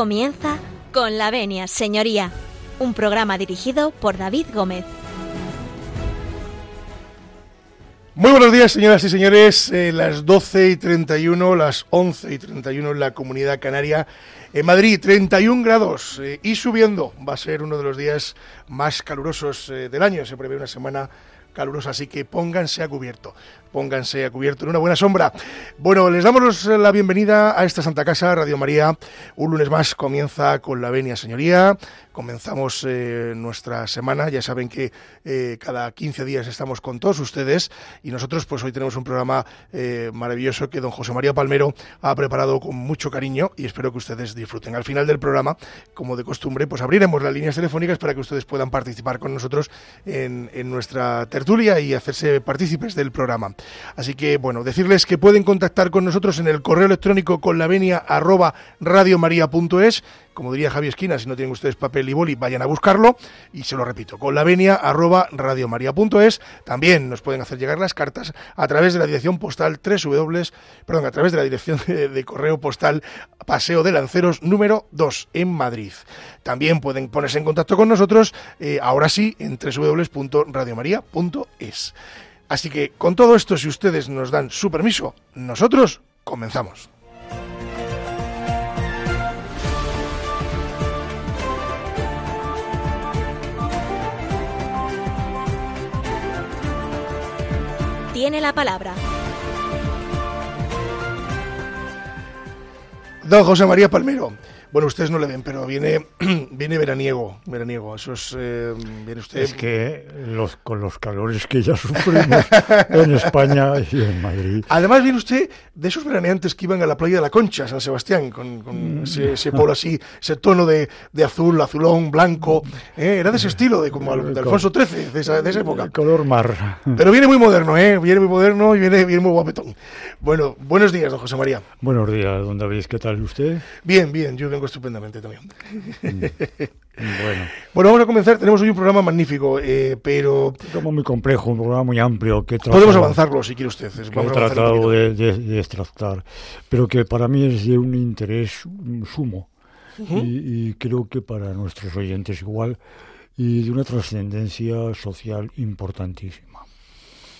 Comienza con la venia, señoría, un programa dirigido por David Gómez. Muy buenos días, señoras y señores. Eh, las 12 y 31, las 11 y 31 en la comunidad canaria. En Madrid, 31 grados eh, y subiendo. Va a ser uno de los días más calurosos eh, del año. Se prevé una semana calurosa, así que pónganse a cubierto pónganse a cubierto en una buena sombra. Bueno, les damos la bienvenida a esta Santa Casa, Radio María. Un lunes más comienza con la venia, señoría. Comenzamos eh, nuestra semana. Ya saben que eh, cada 15 días estamos con todos ustedes y nosotros pues hoy tenemos un programa eh, maravilloso que don José María Palmero ha preparado con mucho cariño y espero que ustedes disfruten. Al final del programa, como de costumbre, pues abriremos las líneas telefónicas para que ustedes puedan participar con nosotros en, en nuestra tertulia y hacerse partícipes del programa. Así que, bueno, decirles que pueden contactar con nosotros en el correo electrónico con la venia arroba radiomaria.es. Como diría Javier Esquina, si no tienen ustedes papel y boli, vayan a buscarlo. Y se lo repito, con la venia arroba radiomaria.es. También nos pueden hacer llegar las cartas a través de la dirección postal 3 perdón, a través de la dirección de, correo postal Paseo de Lanceros número 2 en Madrid. También pueden ponerse en contacto con nosotros, eh, ahora sí, en www.radiomaria.es. Así que con todo esto, si ustedes nos dan su permiso, nosotros comenzamos. Tiene la palabra. Don José María Palmero. Bueno, ustedes no le ven, pero viene, viene veraniego, veraniego. Eso es, eh, viene usted. Es que los, con los calores que ya sufrimos en España y en Madrid. Además viene usted de esos veraneantes que iban a la playa de la Concha, San Sebastián, con, con mm. ese, polo así, ese tono de, de azul, azulón, blanco. ¿eh? Era de ese estilo, de como de Alfonso XIII, de esa, de esa época. El color mar. Pero viene muy moderno, ¿eh? Viene muy moderno y viene, viene muy guapetón. Bueno, buenos días, don José María. Buenos días, don David. ¿Qué tal usted? Bien, bien. Yo estupendamente también. Mm, bueno. bueno, vamos a comenzar. Tenemos hoy un programa magnífico, eh, pero... Un programa muy complejo, un programa muy amplio. que Podemos avanzarlo si quiere usted. he tratado de, de, extractar, pero que para mí es de un interés sumo. y, y creo que para nuestros oyentes igual, y de una trascendencia social importantísima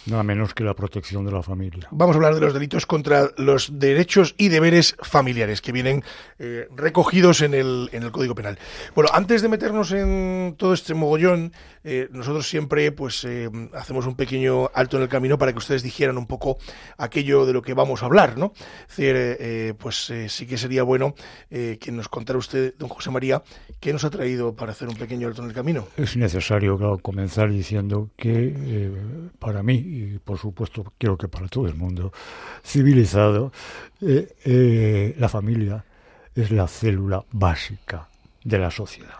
nada menos que la protección de la familia. Vamos a hablar de los delitos contra los derechos y deberes familiares que vienen eh, recogidos en el, en el Código Penal. Bueno, antes de meternos en todo este mogollón, eh, nosotros siempre pues eh, hacemos un pequeño alto en el camino para que ustedes dijeran un poco aquello de lo que vamos a hablar, ¿no? Es decir, pues sí que sería bueno que nos contara usted, don José María, qué nos ha traído para hacer un pequeño alto en el camino. Es necesario, comenzar diciendo que para mí y por supuesto creo que para todo el mundo civilizado, eh, eh, la familia es la célula básica de la sociedad.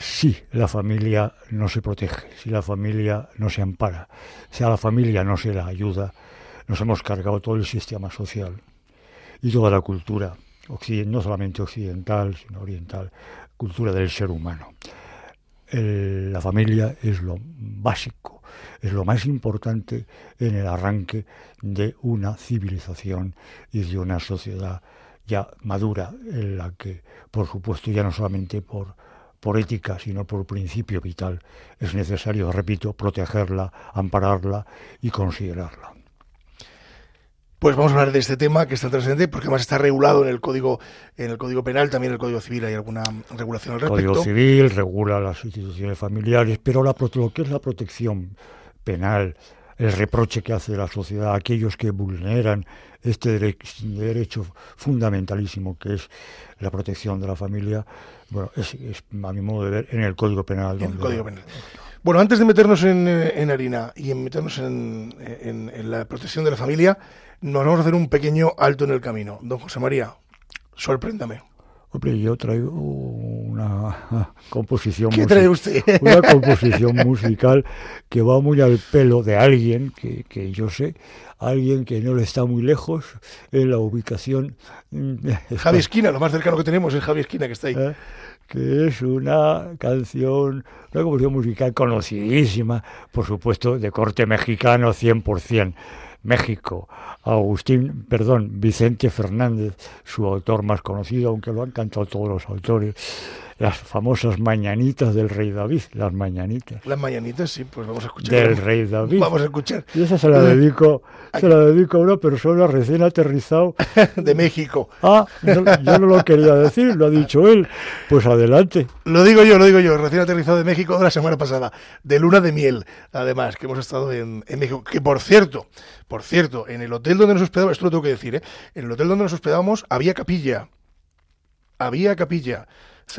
Si la familia no se protege, si la familia no se ampara, si a la familia no se la ayuda, nos hemos cargado todo el sistema social y toda la cultura, no solamente occidental, sino oriental, cultura del ser humano. la familia es lo básico es lo más importante en el arranque de una civilización y de una sociedad ya madura, en la que, por supuesto, ya no solamente por, por ética, sino por principio vital, es necesario, repito, protegerla, ampararla y considerarla. Pues vamos a hablar de este tema que está trascendente porque además está regulado en el código en el código penal, también en el código civil hay alguna regulación al respecto. El código civil regula las instituciones familiares, pero la, lo que es la protección penal, el reproche que hace la sociedad a aquellos que vulneran este derecho fundamentalísimo que es la protección de la familia, bueno, es, a mi modo de ver en el Código Penal. Bueno, antes de meternos en, harina y en meternos en, en, la protección de la familia, nos vamos a hacer un pequeño alto en el camino. Don José María, sorpréndame. Hombre, yo traigo una composición ¿Qué trae usted? una composición musical que va muy al pelo de alguien que, que yo sé, alguien que no le está muy lejos en la ubicación. Javi Esquina, lo más cercano que tenemos es Javi Esquina que está ahí. ¿Eh? que es una canción, una composición musical conocidísima, por supuesto, de corte mexicano 100%. México, Agustín, perdón, Vicente Fernández, su autor más conocido, aunque lo han cantado todos los autores, las famosas mañanitas del rey David, las mañanitas. Las mañanitas, sí, pues vamos a escuchar. Del rey David. Vamos a escuchar. Y esa se la dedico, se la dedico a una persona recién aterrizado. de México. Ah, yo no lo quería decir, lo ha dicho él. Pues adelante. Lo digo yo, lo digo yo, recién aterrizado de México la semana pasada, de luna de miel, además, que hemos estado en, en México. Que por cierto, por cierto, en el hotel donde nos hospedábamos, esto lo tengo que decir, ¿eh? en el hotel donde nos hospedábamos había capilla. Había capilla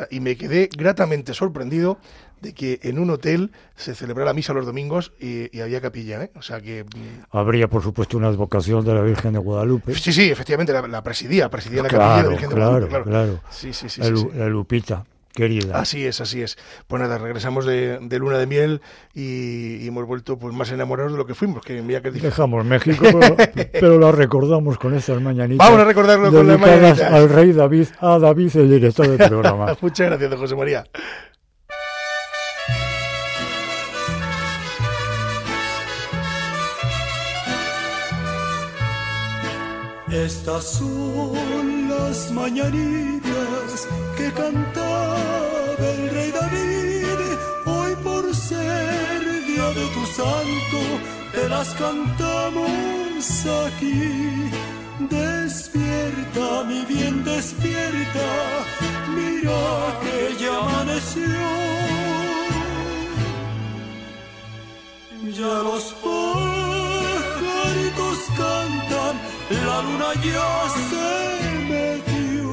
y me quedé gratamente sorprendido de que en un hotel se celebrara la misa los domingos y, había capilla, ¿eh? O sea que... Mm, Habría, por supuesto, una advocación de la Virgen de Guadalupe. Sí, sí, efectivamente, la, presidía, presidía la capilla de la Virgen de Guadalupe. Claro, claro. Sí, sí, sí, la Lupita querida. Así es, así es. Pues nada, regresamos de, luna de miel y, hemos vuelto pues más enamorados de lo que fuimos, que mira que Dejamos México, pero, lo recordamos con estas mañanitas. Vamos a recordarlo con las mañanitas. al rey David, a David, el director del programa. Muchas gracias, José María. Estas son las mañanitas que cantaba te las cantamos aquí. Despierta, mi bien, despierta, mira que ya amaneció. Ya los pajaritos cantan la luna ya se metió.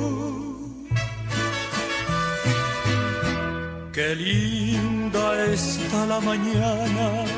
Qué linda está la mañana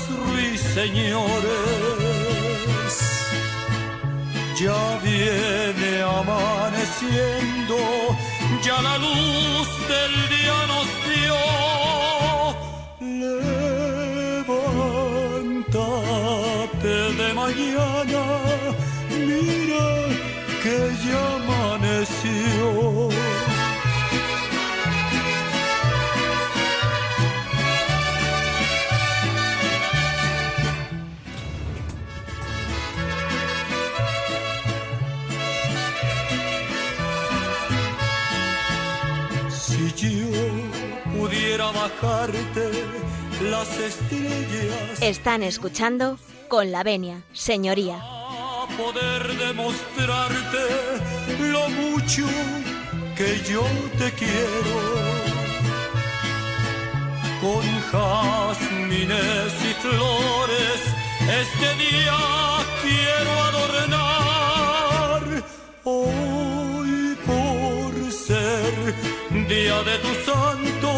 ruiseñores. Ya viene amaneciendo, ya la luz del día nos dio. Levántate de mañana mira que ya bajarte las estrellas. Están escuchando con la venia, señoría poder demostrarte lo mucho que yo te quiero. Con jazmines y flores este día quiero adornar. Hoy por ser día de tu santo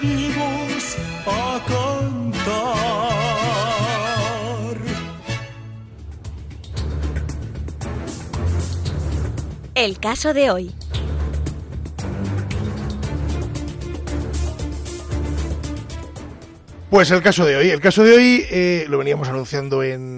venimos a cantar. El caso de hoy. Pues el caso de hoy. El caso de hoy eh, lo veníamos anunciando en,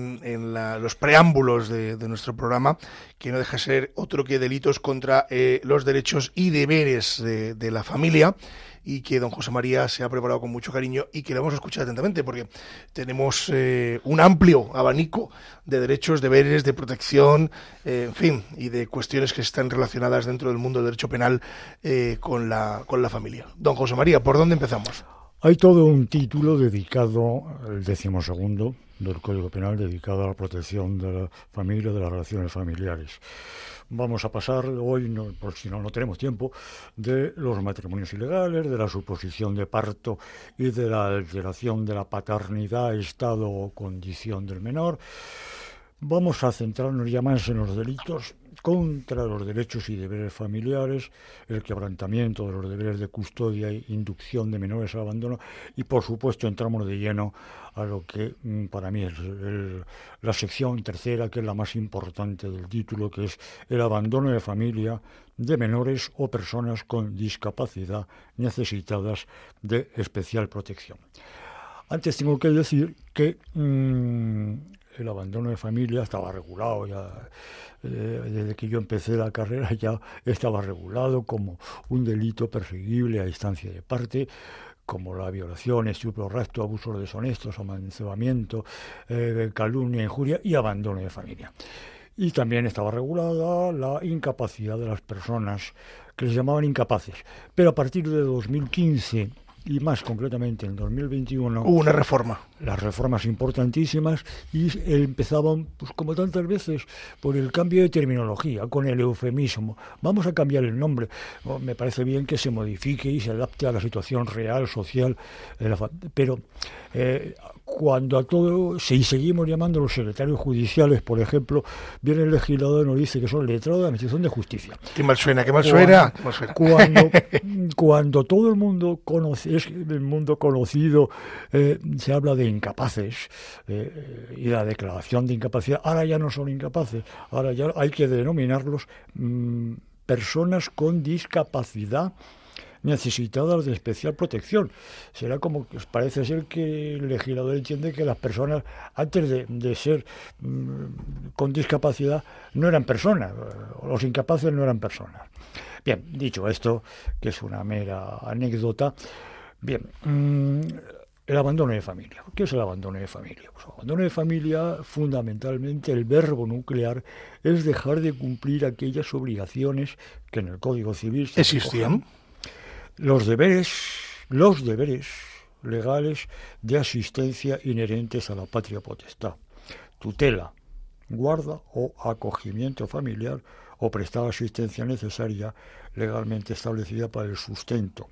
los preámbulos de, nuestro programa, que no deja de ser otro que delitos contra eh, los derechos y deberes de la familia y que don José María se ha preparado con mucho cariño y que le vamos a escuchar atentamente porque tenemos eh, un amplio abanico de derechos, deberes, de protección, eh, en fin, y de cuestiones que están relacionadas dentro del mundo del derecho penal eh, con, la, con la familia. Don José María, ¿por dónde empezamos? Hay todo un título dedicado, el decimosegundo del Código Penal, dedicado a la protección de la familia, de las relaciones familiares. Vamos a pasar hoy, no, por si no, no tenemos tiempo, de los matrimonios ilegales, de la suposición de parto y de la alteración de la paternidad, estado o condición del menor. Vamos a centrarnos ya más en los delitos contra los derechos y deberes familiares, el quebrantamiento de los deberes de custodia e inducción de menores al abandono y por supuesto entramos de lleno a lo que mm, para mí es la sección tercera, que es la más importante del título, que es el abandono de familia de menores o personas con discapacidad necesitadas de especial protección. Antes tengo que decir que mm, el abandono de familia estaba regulado ya eh, desde que yo empecé la carrera ya estaba regulado como un delito perseguible a instancia de parte como la violación, estupro, rastro, abusos deshonestos, amancebamiento, eh, calumnia, injuria y abandono de familia. Y también estaba regulada la incapacidad de las personas que les llamaban incapaces. Pero a partir de 2015 y más concretamente en 2021 hubo una reforma. Las reformas importantísimas y empezaban, pues como tantas veces, por el cambio de terminología, con el eufemismo. Vamos a cambiar el nombre. Oh, me parece bien que se modifique y se adapte a la situación real, social, pero eh, cuando a todo, si seguimos llamando a los secretarios judiciales, por ejemplo, viene el legislador y nos dice que son letrados de la Administración de Justicia. Qué mal suena, qué mal suena. Cuando, cuando, todo el mundo conoce, es el mundo conocido, eh, se habla de incapaces eh, y la declaración de incapacidad, ahora ya no son incapaces, ahora ya hay que denominarlos mm, personas con discapacidad necesitadas de especial protección. Será como que parece ser que el legislador entiende que las personas, antes de, ser mm, con discapacidad, no eran personas, los incapaces no eran personas. Bien, dicho esto, que es una mera anécdota, bien. Mm, el abandono de familia. ¿Qué es el abandono de familia? Pues el abandono de familia, fundamentalmente, el verbo nuclear es dejar de cumplir aquellas obligaciones que en el Código Civil existían los deberes, los deberes legales de asistencia inherentes a la patria potestad, tutela, guarda o acogimiento familiar o prestar asistencia necesaria legalmente establecida para el sustento,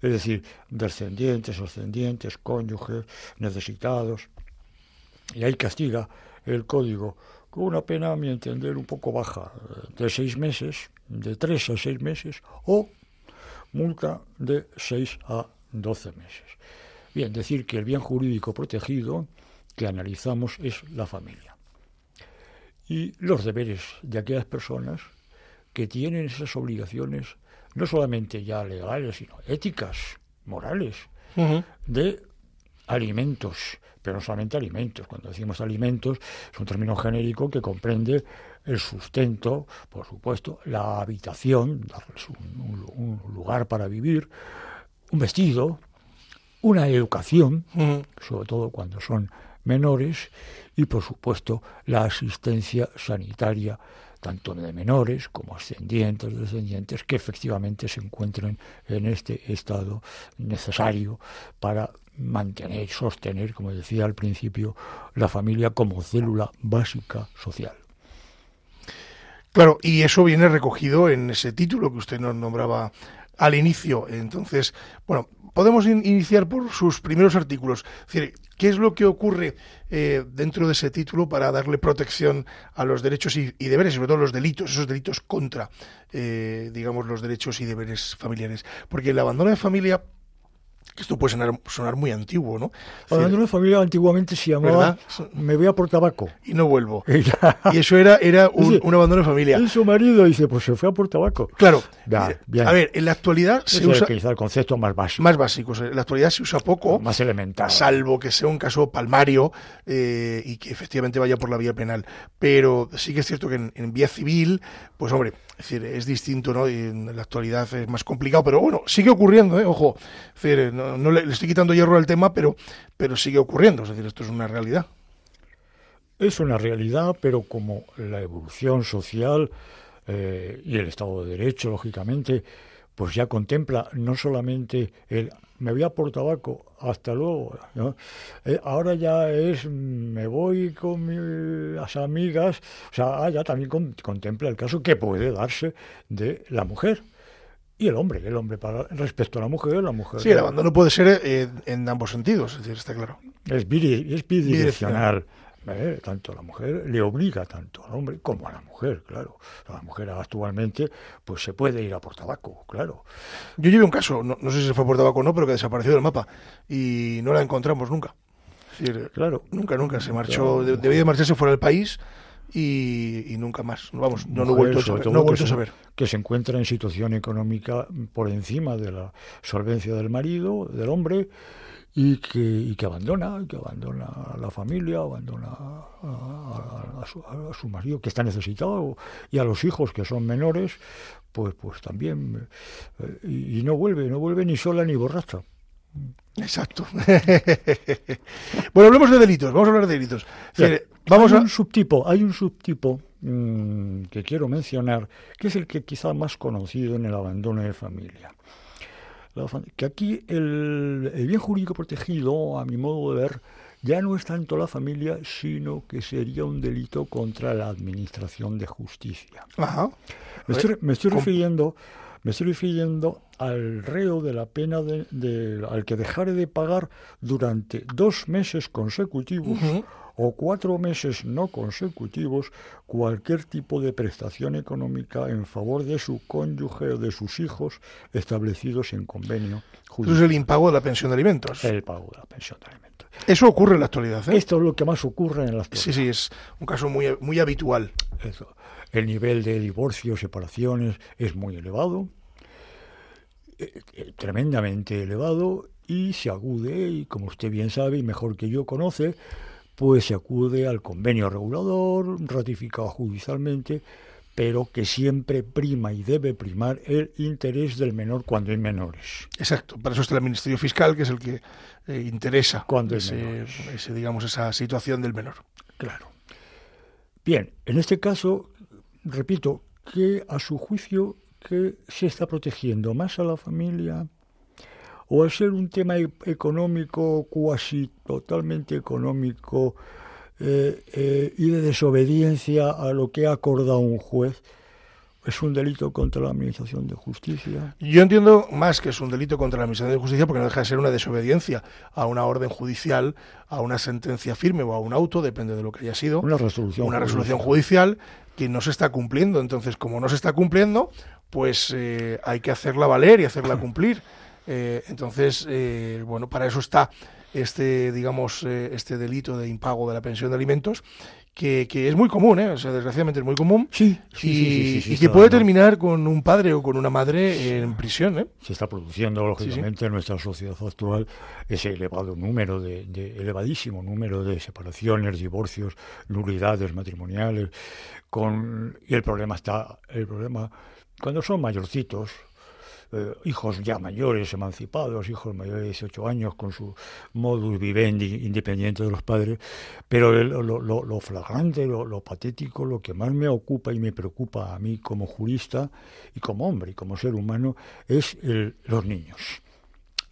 es decir, descendientes, ascendientes, cónyuges, necesitados. Y ahí castiga el código con una pena, a mi entender, un poco baja, de seis meses, de tres a seis meses, o multa de 6 a 12 meses. Bien, decir que el bien jurídico protegido que analizamos es la familia. Y los deberes de aquellas personas que tienen esas obligaciones, no solamente ya legales, sino éticas, morales, de alimentos, pero no solamente alimentos. Cuando decimos alimentos, es un término genérico que comprende el sustento, por supuesto, la habitación, darles un, lugar para vivir, un vestido, una educación, sobre todo cuando son menores, y por supuesto la asistencia sanitaria tanto de menores como ascendientes, descendientes, que efectivamente se encuentren en este estado necesario para mantener, sostener, como decía al principio, la familia como célula básica social. Claro, y eso viene recogido en ese título que usted nos nombraba al inicio. Entonces, bueno, podemos iniciar por sus primeros artículos. Es decir, ¿qué es lo que ocurre eh, dentro de ese título para darle protección a los derechos y, deberes, sobre todo los delitos, esos delitos contra, eh, digamos, los derechos y deberes familiares? Porque el abandono de familia esto puede sonar, muy antiguo, ¿no? Hablando de familia, antiguamente se llamaba Me voy a por tabaco. Y no vuelvo. y eso era, era un, abandono de familia. Y su marido dice, pues se fue a por tabaco. Claro. A ver, en la actualidad se usa... que el concepto más básico. Más básicos. En la actualidad se usa poco. Más elemental. Salvo que sea un caso palmario eh, y que efectivamente vaya por la vía penal. Pero sí que es cierto que en vía civil, pues hombre, es decir, es distinto, ¿no? Y en la actualidad es más complicado, pero bueno, sigue ocurriendo, ¿eh? Ojo, no, le, estoy quitando hierro al tema, pero, pero sigue ocurriendo, es decir, esto es una realidad. Es una realidad, pero como la evolución social eh, y el Estado de Derecho, lógicamente, pues ya contempla no solamente el me voy a por tabaco, hasta luego. Eh, ahora ya es me voy con mis amigas, o sea, ah, ya también contempla el caso que puede darse de la mujer y el hombre, el hombre para respecto a la mujer, la mujer. Sí, el abandono puede ser eh, en ambos sentidos, es decir, está claro. Es, bidireccional. ¿eh? tanto a la mujer, le obliga tanto al hombre como a la mujer, claro. La mujer actualmente pues se puede ir a por tabaco, claro. Yo llevé un caso, no, sé si se fue por tabaco o no, pero que desapareció del mapa y no la encontramos nunca. claro. Nunca, nunca. Se marchó, debía de marcharse fuera del país y, nunca más. Vamos, no, no he vuelto, a saber, no he vuelto a saber. Que se encuentra en situación económica por encima de la solvencia del marido, del hombre, y que, y que abandona, que abandona a la familia, abandona a, su, marido que está necesitado y a los hijos que son menores, pues, pues también, eh, y, no vuelve, no vuelve ni sola ni borracha. Exacto. bueno, hablemos de delitos, vamos a hablar de delitos. vamos hay un subtipo, hay un subtipo mm, que quiero mencionar, que es el que quizá más conocido en el abandono de familia que aquí el, bien jurídico protegido, a mi modo de ver, ya no es tanto la familia, sino que sería un delito contra la administración de justicia. Me estoy, refiriendo, me estoy refiriendo al reo de la pena de, al que dejare de pagar durante dos meses consecutivos o cuatro meses no consecutivos cualquier tipo de prestación económica en favor de su cónyuge o de sus hijos establecidos en convenio judicial. Eso es el impago de la pensión de alimentos. El pago de la pensión de alimentos. Eso ocurre en la actualidad. ¿eh? Esto es lo que más ocurre en la actualidad. Sí, sí, es un caso muy, muy habitual. Eso. El nivel de divorcios, separaciones es muy elevado, eh, eh, tremendamente elevado, y se agude, y como usted bien sabe y mejor que yo conoce, pues se acude al convenio regulador, ratificado judicialmente, pero que siempre prima y debe primar el interés del menor cuando hay menores. Exacto, para eso está el Ministerio Fiscal, que es el que eh, interesa cuando ese, digamos, esa situación del menor. Claro. Bien, en este caso, repito, que a su juicio que se está protegiendo más a la familia o al ser un tema e-, económico, cuasi totalmente económico, eh, eh, y de desobediencia a lo que ha acordado un juez, ¿Es un delito contra la Administración de Justicia? Yo entiendo más que es un delito contra la Administración de Justicia porque no deja de ser una desobediencia a una orden judicial, a una sentencia firme o a un auto, depende de lo que haya sido. Una resolución. Una resolución judicial, que no se está cumpliendo. Entonces, como no se está cumpliendo, pues eh, hay que hacerla valer y hacerla cumplir. Eh, entonces, eh, bueno, para eso está este, digamos, eh, este delito de impago de la pensión de alimentos, que, que es muy común, ¿eh? o sea, desgraciadamente es muy común, sí, y, que puede terminar con un padre o con una madre en prisión. ¿eh? Se está produciendo, lógicamente, en nuestra sociedad actual ese elevado número, de, de, elevadísimo número de separaciones, divorcios, nulidades matrimoniales, con, y el problema está, el problema, cuando son mayorcitos, eh, hijos ya mayores, emancipados, hijos mayores de 18 años con su modus vivendi independiente de los padres, pero lo, flagrante, lo, patético, lo que más me ocupa y me preocupa a mí como jurista y como hombre y como ser humano es los niños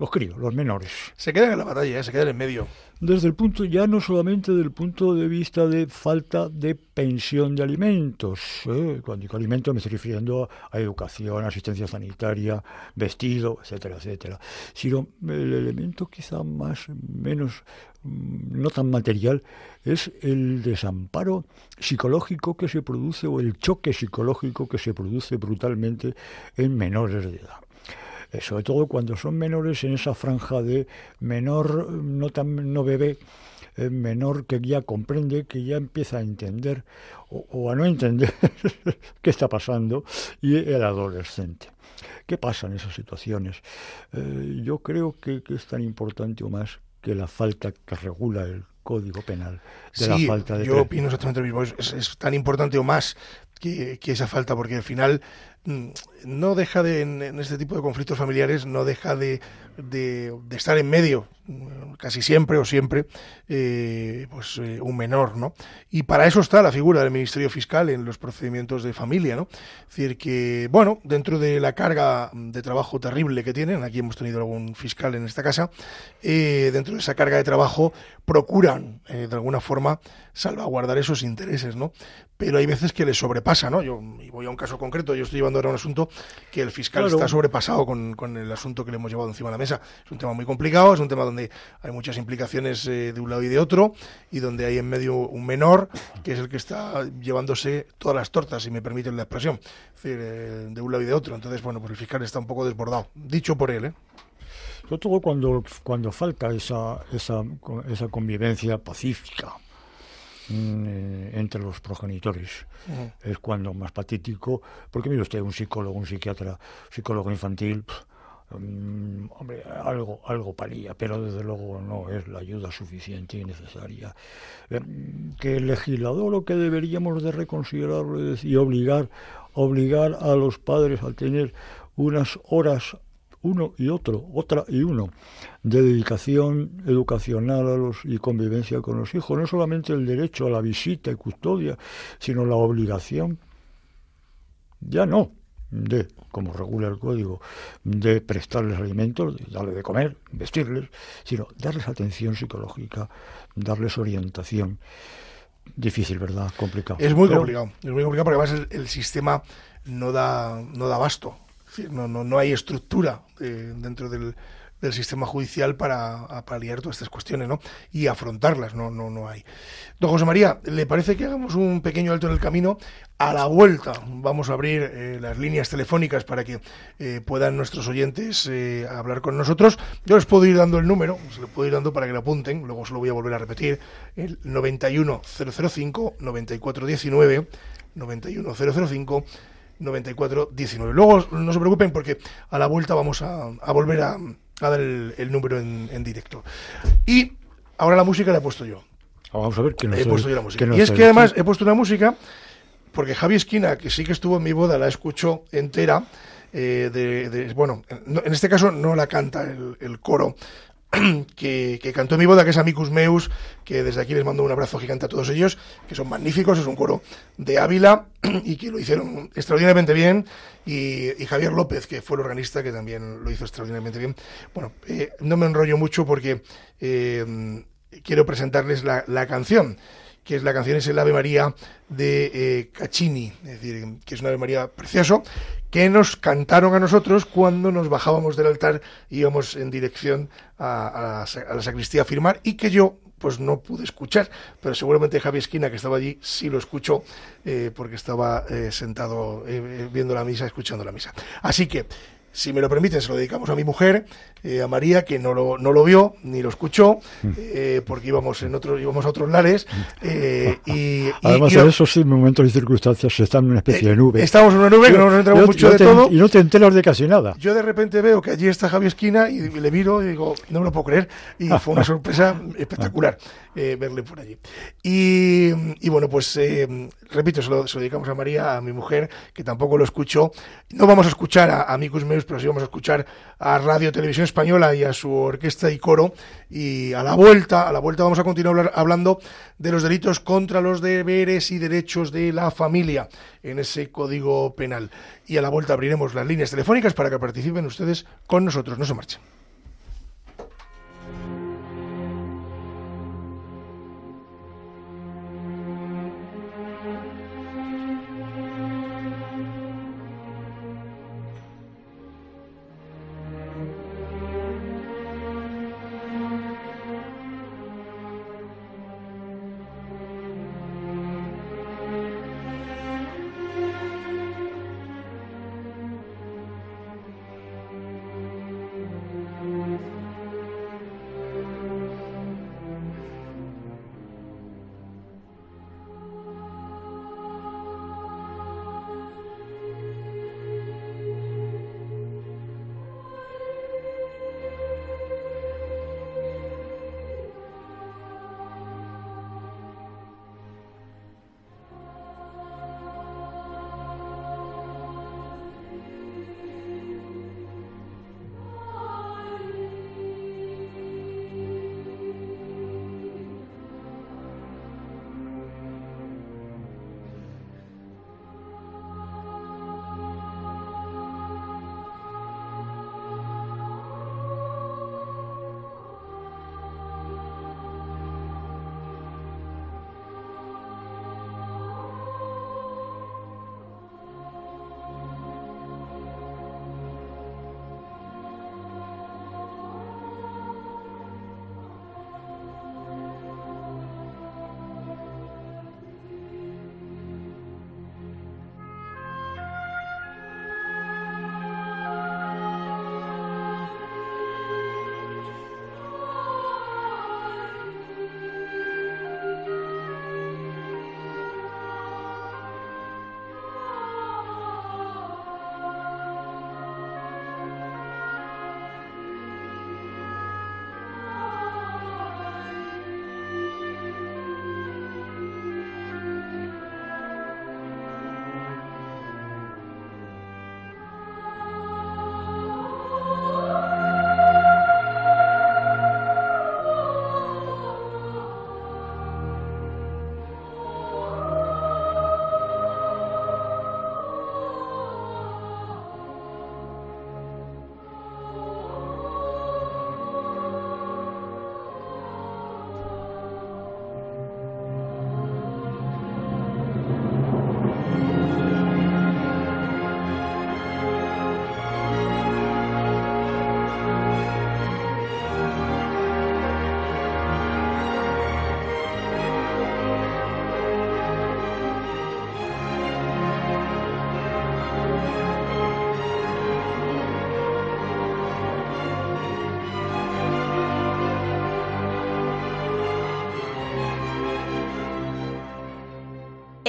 los críos, los menores. Se quedan en la batalla, ¿eh? se quedan en medio. Desde el punto, ya no solamente del punto de vista de falta de pensión de alimentos, ¿eh? cuando digo alimentos me estoy refiriendo a, educación, asistencia sanitaria, vestido, etcétera, etcétera, sino el elemento quizá más, menos, mm, no tan material, es el desamparo psicológico que se produce o el choque psicológico que se produce brutalmente en menores de edad. Eh, sobre todo cuando son menores en esa franja de menor, no, tan, no bebé, eh, menor que ya comprende, que ya empieza a entender o, a no entender qué está pasando, y el adolescente. ¿Qué pasa en esas situaciones? Eh, yo creo que, es tan importante o más que la falta que regula el Código Penal de la falta de yo opino exactamente lo mismo es, tan importante o más que, que, esa falta porque al final Mm, no deja de, en, este tipo de conflictos familiares, no deja de, de, estar en medio, mm, casi siempre o siempre, eh, pues eh, un menor, ¿no? Y para eso está la figura del Ministerio Fiscal en los procedimientos de familia, ¿no? Es decir, que, bueno, dentro de la carga de trabajo terrible que tienen, aquí hemos tenido algún fiscal en esta casa, eh, dentro de esa carga de trabajo procuran, de alguna forma, salvaguardar esos intereses, ¿no? Pero hay veces que les sobrepasa, ¿no? Yo y voy a un caso concreto, yo estoy llevando ahora un asunto que el fiscal Claro. está sobrepasado con, con el asunto que le hemos llevado encima de la mesa. Es un tema muy complicado, es un tema donde hay muchas implicaciones eh, de un lado y de otro, y donde hay en medio un menor, que es el que está llevándose todas las tortas, si me permiten la expresión, es decir, eh, de un lado y de otro. Entonces, bueno, pues el fiscal está un poco desbordado. Dicho por él, ¿eh? Sobre todo cuando, cuando falta esa, esa, esa convivencia pacífica entre los progenitores. Es cuando más patético, porque mire usted, un psicólogo, un psiquiatra, psicólogo infantil, mm, hombre, algo, algo palía, pero desde luego no es la ayuda suficiente y necesaria. Eh, que el legislador lo que deberíamos de reconsiderarlo y obligar, obligar a los padres a tener unas horas uno y otro, otra y uno, de dedicación educacional a los y convivencia con los hijos, no solamente el derecho a la visita y custodia, sino la obligación, ya no, de, como regula el código, de prestarles alimentos, de darles de comer, vestirles, sino darles atención psicológica, darles orientación. Difícil, ¿verdad? Complicado. Es muy Pero- complicado, es muy complicado porque además el, el sistema no da, no da abasto. No, no, no hay estructura eh, dentro del, del sistema judicial para, a- para liar todas estas cuestiones ¿no? y afrontarlas, no, no, no hay. Don José María, ¿le parece que hagamos un pequeño alto en el camino? A la vuelta vamos a abrir eh, las líneas telefónicas para que eh, puedan nuestros oyentes eh, hablar con nosotros. Yo les puedo ir dando el número, se lo puedo ir dando para que lo apunten, luego se lo voy a volver a repetir, el 91005 9419 91005 9419. Luego no se preocupen porque a la vuelta vamos a, a volver a, a dar el, el número en, en directo. Y ahora la música la he puesto yo. Vamos a ver qué nos He puesto yo la música. Y es que además he puesto una música porque Javi Esquina, que sí que estuvo en mi boda, la escuchó entera. eh, de, de- bueno, no- en este caso no la canta el, el coro que, cantó en mi boda, que es Amicus Meus, que desde aquí les mando un abrazo gigante a todos ellos, que son magníficos, es un coro de Ávila y que lo hicieron extraordinariamente bien. Y, Javier López, que fue el organista, que también lo hizo extraordinariamente bien. Bueno, eh, no me enrollo mucho porque eh, quiero presentarles la canción que es la canción es el Ave María de eh, Caccini, es decir, que es un Ave María precioso, que nos cantaron a nosotros cuando nos bajábamos del altar y íbamos en dirección a, la, sacristía a firmar y que yo pues no pude escuchar, pero seguramente Javi Esquina, que estaba allí, sí lo escuchó, eh, porque estaba eh, sentado eh, viendo la misa, escuchando la misa. Así que, si me lo permiten, se lo dedicamos a mi mujer, eh, a María, que no lo, no lo vio ni lo escuchó, eh, porque íbamos en otros, íbamos a otros lares. eh, y, Además, y en no- esos momentos y circunstancias se está en una especie de nube. Estamos en una nube que no nos entramos Yo- mucho yo de te- todo. Y no te enteras de casi nada. Yo de repente veo que allí está Javi Esquina y le miro y digo, no me lo puedo creer. Y fue una sorpresa espectacular verle por allí. Y, y bueno, pues repito, se lo, se lo dedicamos a María, a mi mujer, que tampoco lo escuchó. No vamos a escuchar a, a Meus, pero sí vamos a escuchar a Radio Televisión Española y a su orquesta y coro. Y a la vuelta, a la vuelta vamos a continuar hablando de los delitos contra los deberes y derechos de la familia en ese código penal. Y a la vuelta abriremos las líneas telefónicas para que participen ustedes con nosotros. No se marchen.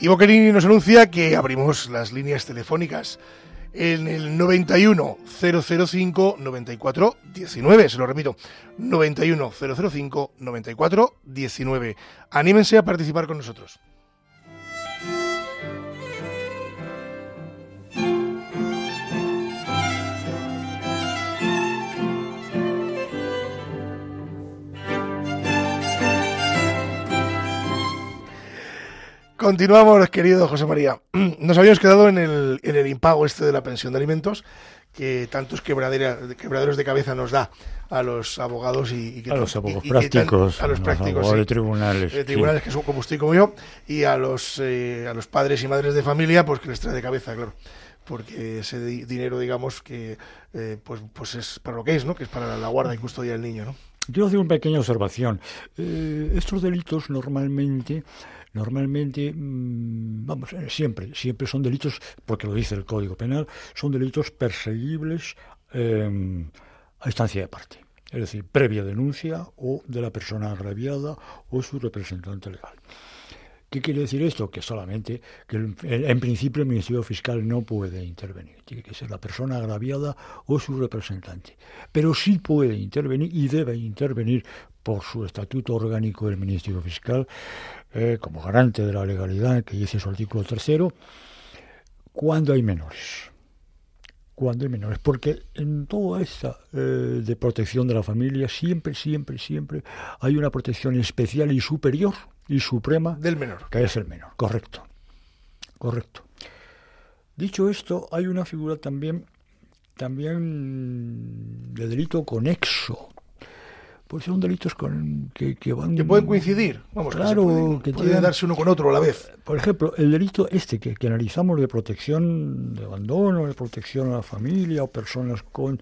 Y Boquerini nos anuncia que abrimos las líneas telefónicas en el 91 005 94 19, se lo repito, 91 005 94 19. Anímense a participar con nosotros. Continuamos, querido José María. Nos habíamos quedado en el, en el impago este de la pensión de alimentos que tantos quebraderos de cabeza nos da a los abogados y, y que A los y- abogados y que tan- prácticos, a los prácticos abogados sí. de tribunales. Eh, sí. tribunales que son como usted y como yo y a los eh, a los padres y madres de familia pues que les trae de cabeza claro porque ese di- dinero digamos que eh, pues pues es para lo que es no que es para la guarda y custodia del niño no Quiero hacer una pequeña observación. Eh, estos delitos normalmente, normalmente, mm, vamos, eh, siempre, siempre son delitos, porque lo dice el Código Penal, son delitos perseguibles eh, a instancia de parte. Es decir, previa denuncia o de la persona agraviada o su representante legal. ¿Qué quiere decir esto? Que solamente, que en principio el Ministerio Fiscal no puede intervenir. Tiene que ser la persona agraviada o su representante. Pero sí puede intervenir y debe intervenir por su estatuto orgánico del Ministerio Fiscal, eh, como garante de la legalidad, que dice su artículo tercero, cuando hay menores. Cuando hay menores. Porque en toda esta eh, de protección de la familia, siempre, siempre, siempre hay una protección especial y superior y suprema del menor que es el menor. Correcto. Correcto. Dicho esto, hay una figura también, también de delito conexo. Pues son delitos con, que, que van... que pueden coincidir vamos que Claro, pueden- que pueden tienen- darse uno con otro a la vez. Por ejemplo, el delito este que, que analizamos de protección de abandono, de protección a la familia o personas con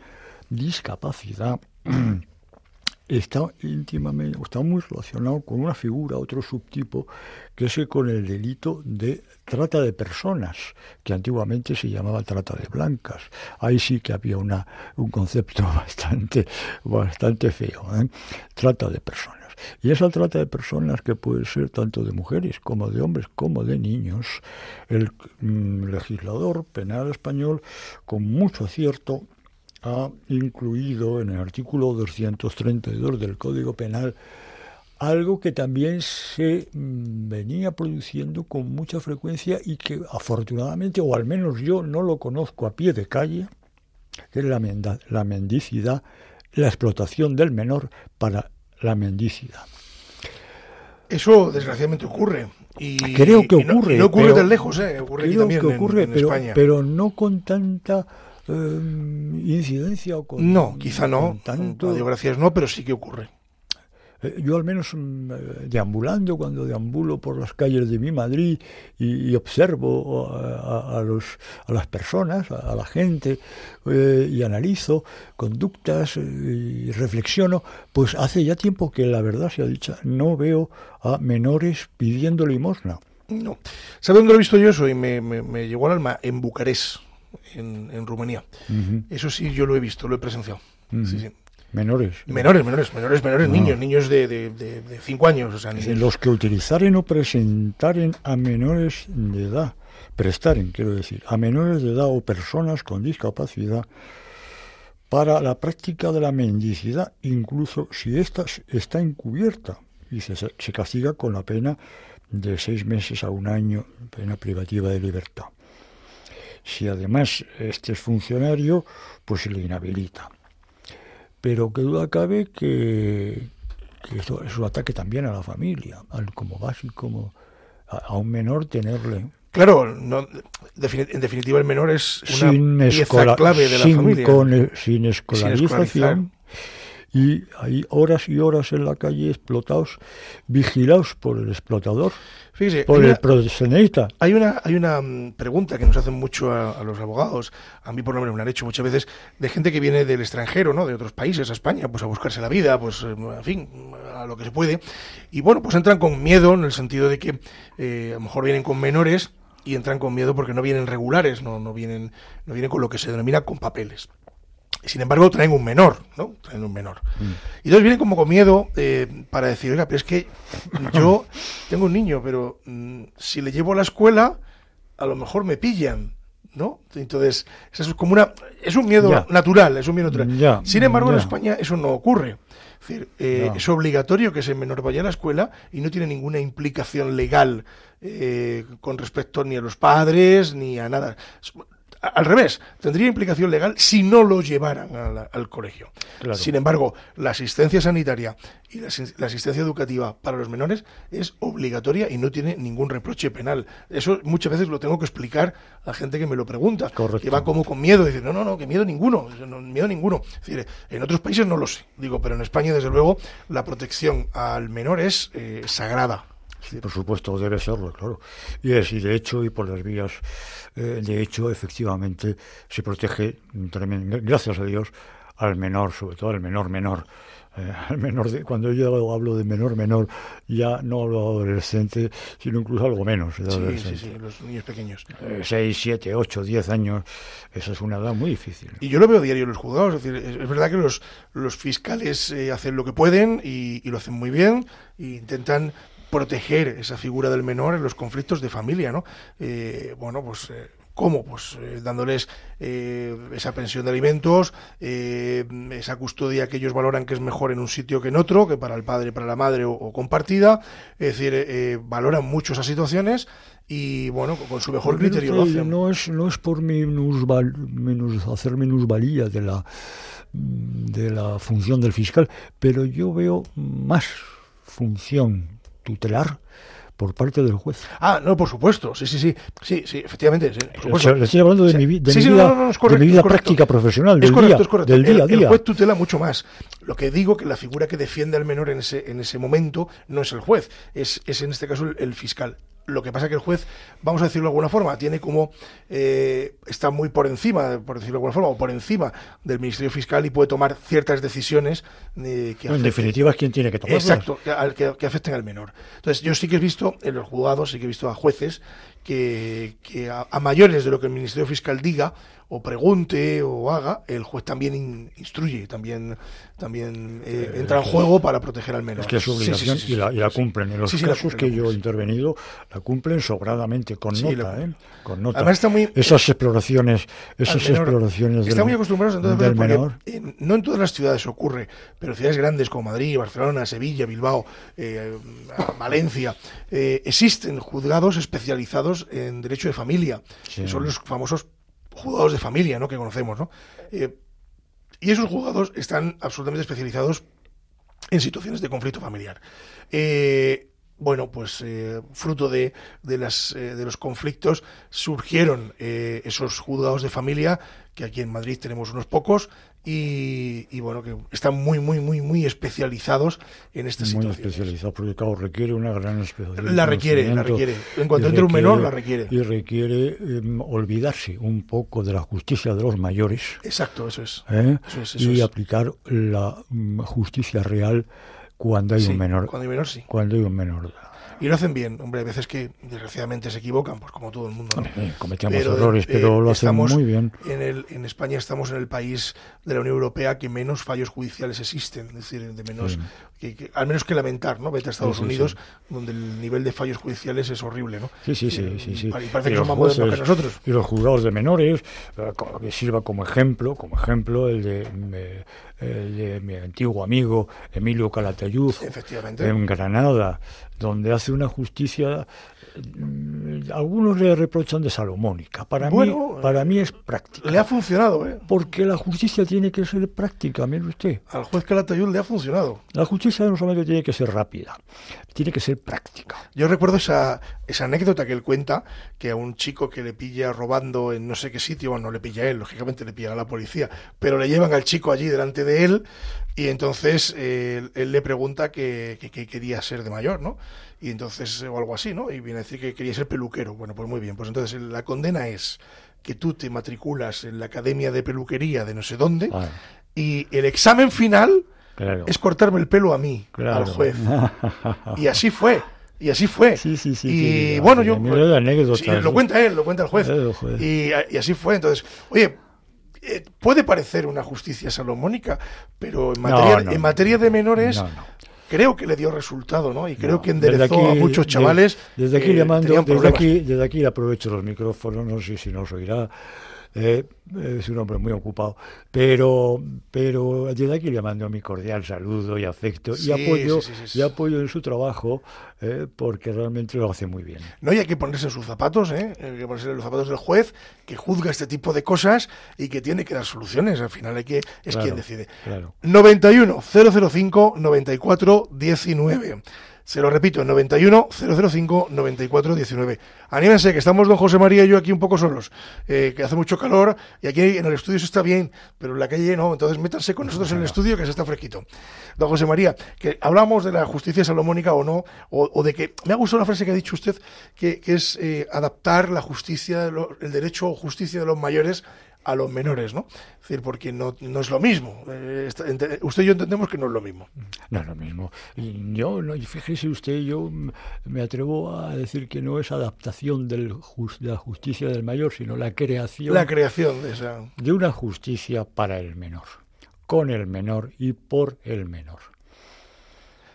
discapacidad, está íntimamente, está muy relacionado con una figura, otro subtipo, que es el con el delito de trata de personas, que antiguamente se llamaba trata de blancas. Ahí sí que había una, un concepto bastante, bastante feo, ¿eh? trata de personas. Y esa trata de personas que puede ser tanto de mujeres como de hombres como de niños, el mm, legislador penal español, con mucho acierto, ha incluido en el artículo 232 del Código Penal algo que también se mm, venía produciendo con mucha frecuencia y que afortunadamente, o al menos yo no lo conozco a pie de calle, que es la, la mendicidad, la explotación del menor para la mendicidad. eso desgraciadamente ocurre. Y Creo que y no- ocurre, y no, ocurre pero- tan lejos eh ocurre aquí también que ocurre, en, pero, España. pero no con tanta eh, incidencia o con no quizá no. con tanto radiografías no pero sí que ocurre Yo al menos mm, eh, deambulando, cuando deambulo por las calles de mi Madrid y, y observo a, a- a los, a las personas, a, la gente, eh, y analizo conductas eh, y reflexiono, pues hace ya tiempo que la verdad sea dicha, no veo a menores pidiendo limosna. No. ¿Sabe dónde lo he visto yo eso? Y me, me- me llegó al alma, en Bucarest, en, en Rumanía. Eso sí, yo lo he visto, lo he presenciado. Sí, sí. Menores. Menores, menores, menores, menores, No. niños, niños de, de, de, de cinco años. O sea, niños- los que utilizaren o presentaren a menores de edad, prestaren, quiero decir, a menores de edad o personas con discapacidad para la práctica de la mendicidad, incluso si ésta está encubierta, y se, se castiga con la pena de seis meses a un año, pena privativa de libertad. Si además este es funcionario, pues se le inhabilita. Pero que duda cabe que, que esto es un ataque también a la familia, al, como básico, como a, a un menor tenerle. Claro, no, en definitiva el menor es una sin, pieza clave de la sin familia. con- sin escolarización y hay horas y horas en la calle explotados, vigilados por el explotador, Fíjese, por el proxeneta. Hay una, hay una mm, pregunta que nos hacen mucho a, a los abogados, a mí por lo menos me la han hecho muchas veces, de gente que viene del extranjero, ¿no? de otros países, a España, pues a buscarse la vida, pues eh, en fin, a lo que se puede. Y bueno, pues entran con miedo en el sentido de que eh, a lo mejor vienen con menores y entran con miedo porque no vienen regulares, no, no, vienen, no vienen con lo que se denomina con papeles. Sin embargo, traen un menor, ¿no? Traen un menor. Y entonces vienen como con miedo eh, para decir, oiga, pero es que yo tengo un niño, pero mm, si le llevo a la escuela, a lo mejor me pillan, ¿no? Entonces, eso es como una... Es un miedo natural, es un miedo natural. Sin embargo, en. España eso no ocurre. Es decir, eh, es obligatorio que ese menor vaya a la escuela y no tiene ninguna implicación legal eh, con respecto ni a los padres ni a nada. Al revés, tendría implicación legal si no lo llevaran la- al colegio. Claro. Sin embargo, la asistencia sanitaria y la, asi- la asistencia educativa para los menores es obligatoria y no tiene ningún reproche penal. Eso muchas veces lo tengo que explicar a gente que me lo pregunta, Correcto. que va como con miedo, dice, no, no, no, que miedo ninguno, no, miedo ninguno. Es decir, en otros países no lo sé, digo, pero en España, desde luego, la protección al menor es eh, sagrada. Por supuesto, debe serlo, claro. Y es, y de hecho, y por las vías, eh, de hecho, efectivamente, se protege, gracias a Dios, al menor, sobre todo al menor menor. Eh, al menor de, cuando yo hablo de menor menor, ya no hablo de adolescente, sino incluso algo menos de sí, sí, sí, los niños pequeños. 6, 7, 8, 10 años, esa es una edad muy difícil. Y yo lo veo diario en los juzgados. Es, decir, es, es verdad que los, los fiscales eh, hacen lo que pueden y, y lo hacen muy bien e intentan proteger esa figura del menor en los conflictos de familia, ¿no? Eh, bueno, pues... eh, ¿Cómo? Pues eh, dándoles eh, esa pensión de alimentos, eh, esa custodia que ellos valoran que es mejor en un sitio que en otro, que para el padre, para la madre o, o compartida. Es decir, valoran mucho esas situaciones y, bueno, con su mejor Porque criterio no, lo hacen. no es no es por minusval- minus- hacer minusvalía de la de la función del fiscal, pero yo veo más función tutelar por parte del juez. Ah, no, por supuesto, sí, sí, sí, sí, sí, efectivamente, sí, por O supuesto. sea, le estoy hablando de mi, vida, de mi vida práctica profesional, Es correcto, día, es correcto. del El- día a El, día. juez tutela mucho más. Lo que digo que la figura que defiende al menor en ese, en ese momento no es el juez, es, es en este caso el, el fiscal. Lo que pasa que el juez, vamos a decirlo de alguna forma, tiene como eh, está muy por encima, por decirlo de alguna forma, o por encima del Ministerio Fiscal y puede tomar ciertas decisiones eh, que en definitiva es quien tiene que tomarlas. Exacto, que- que afecten al menor. Entonces, yo sí que he visto en los juzgados, sí que he visto a jueces que, que a, a mayores de lo que el Ministerio Fiscal diga, o pregunte, o haga, el juez también in- instruye, también, también eh, entra en juego para proteger al menor. Es que es su obligación sí, sí, y, la, y la cumplen. En los casos que yo he intervenido, la cumplen sobradamente, con Sí, la nota, ¿eh? Con nota. Además está muy- Esas exploraciones, esas menor. exploraciones del, muy acostumbrados entonces del menor. en- no en todas las ciudades ocurre, pero ciudades grandes como Madrid, Barcelona, Sevilla, Bilbao, eh, Valencia, eh, existen juzgados especializados en derecho de familia, Sí. que son los famosos juzgados de familia, ¿no? Que conocemos, ¿no? Eh, y esos juzgados están absolutamente especializados en situaciones de conflicto familiar. Eh, bueno, pues eh, fruto de, de, las, eh, de los conflictos surgieron esos juzgados de familia, que aquí en Madrid tenemos unos pocos, y, y bueno, que están muy, muy, muy, muy especializados en estas Muy situaciones. especializado, porque claro, requiere una gran especialización. La requiere, la requiere. En cuanto entre un menor, la requiere. Y requiere em, olvidarse un poco de la justicia de los mayores Exacto, eso es. ¿eh? Eso es, eso y es. aplicar la mm, justicia real cuando hay Sí, un menor. Cuando hay menor, sí. Cuando hay un menor. Y lo hacen bien. Hombre, hay veces que desgraciadamente se equivocan, pues como todo el mundo. ¿no? Cometemos Pero, errores, eh, pero lo hacen muy bien. En, el, en España estamos en el país de la Unión Europea que menos fallos judiciales existen, es decir, de menos, Sí. que, que- al menos que lamentar, ¿no? Vete a Estados Sí, Unidos, sí. donde el nivel de fallos judiciales es horrible, ¿no? Sí, sí, sí, Eh, sí, sí. Y parece Y que son más modernos que nosotros. Y los juzgados de menores, eh, que sirva como ejemplo, como ejemplo el de, el de mi antiguo amigo Emilio Calatayud en Granada, donde hace una justicia eh, algunos le reprochan de salomónica. Para, Bueno, mí, para mí es práctica. Le ha funcionado, ¿eh? Porque la justicia tiene que ser práctica, mire usted. Al juez Calatayud le ha funcionado. La justicia no solamente tiene que ser rápida, tiene que ser práctica. Yo recuerdo esa, esa anécdota que él cuenta, que a un chico que le pilla robando en no sé qué sitio, bueno, no le pilla él, lógicamente le pillará la policía, pero le llevan al chico allí delante de él y entonces eh, él le pregunta que- que quería ser de mayor, ¿no? Y entonces, o algo así, ¿no? Y viene a decir que quería ser peluquero. Bueno, pues muy bien, pues entonces la condena es que tú te matriculas en la academia de peluquería de no sé dónde Ah, y el examen final claro. es cortarme el pelo a mí, Claro. al juez. Y así fue. Y así fue. Sí, sí, sí, Y sí, bueno, yo. Sí, lo cuenta él, lo cuenta el juez. Eh, el juez. Y, y así fue. Entonces, oye, eh, puede parecer una justicia salomónica, pero en materia, no, en materia de menores, No, no. Creo que le dio resultado, ¿no? Y creo No, que enderezó a aquí- muchos de- chavales. Desde aquí le mando, desde aquí, desde aquí le aprovecho los micrófonos, no sé si nos oirá. Eh, es un hombre muy ocupado, pero pero desde aquí le mando mi cordial saludo y afecto Sí, y apoyo sí, sí, y apoyo en su trabajo eh, porque realmente lo hace muy bien. No, y hay que ponerse en sus zapatos, ¿eh? Hay que ponerse en los zapatos del juez que juzga este tipo de cosas y que tiene que dar soluciones. Al final hay que, es Claro, quien decide. Claro. 91 005 94 19. Se lo repito, 91 005 94 19. Anímense, que estamos don José María y yo aquí un poco solos, eh, que hace mucho calor y aquí en el estudio se está bien, pero en la calle no. Entonces métanse con nosotros en el estudio que se está fresquito. Don José María, que hablamos de la justicia salomónica o no, o, o de que. Me ha gustado la frase que ha dicho usted, que, que es eh, adaptar la justicia, el derecho o justicia de los mayores a los menores, ¿no? Es decir, porque no, no es lo mismo. Eh, está- ente- usted y yo entendemos que no es lo mismo. No es lo mismo. Y yo, no, fíjese usted, yo me atrevo a decir que no es adaptación del de la justicia del mayor, sino la creación La creación de esa. de una justicia para el menor, con el menor y por el menor.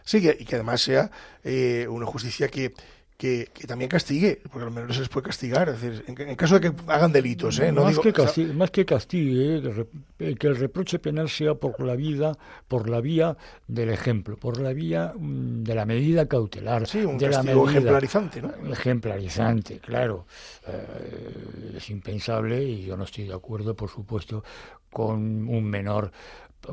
Sí, y que además sea eh, una justicia que, que, que también castigue, porque a los menores se les puede castigar, es decir, en, en caso de que hagan delitos, ¿eh? No más, digo, que castigue, más que castigue, que re- eh, que el reproche penal sea por la vida, por la vía del ejemplo, por la vía mm, de la medida cautelar, Sí, un de la medida ejemplarizante, ¿no? Ejemplarizante, claro. Eh, es impensable y yo no estoy de acuerdo, por supuesto, con un menor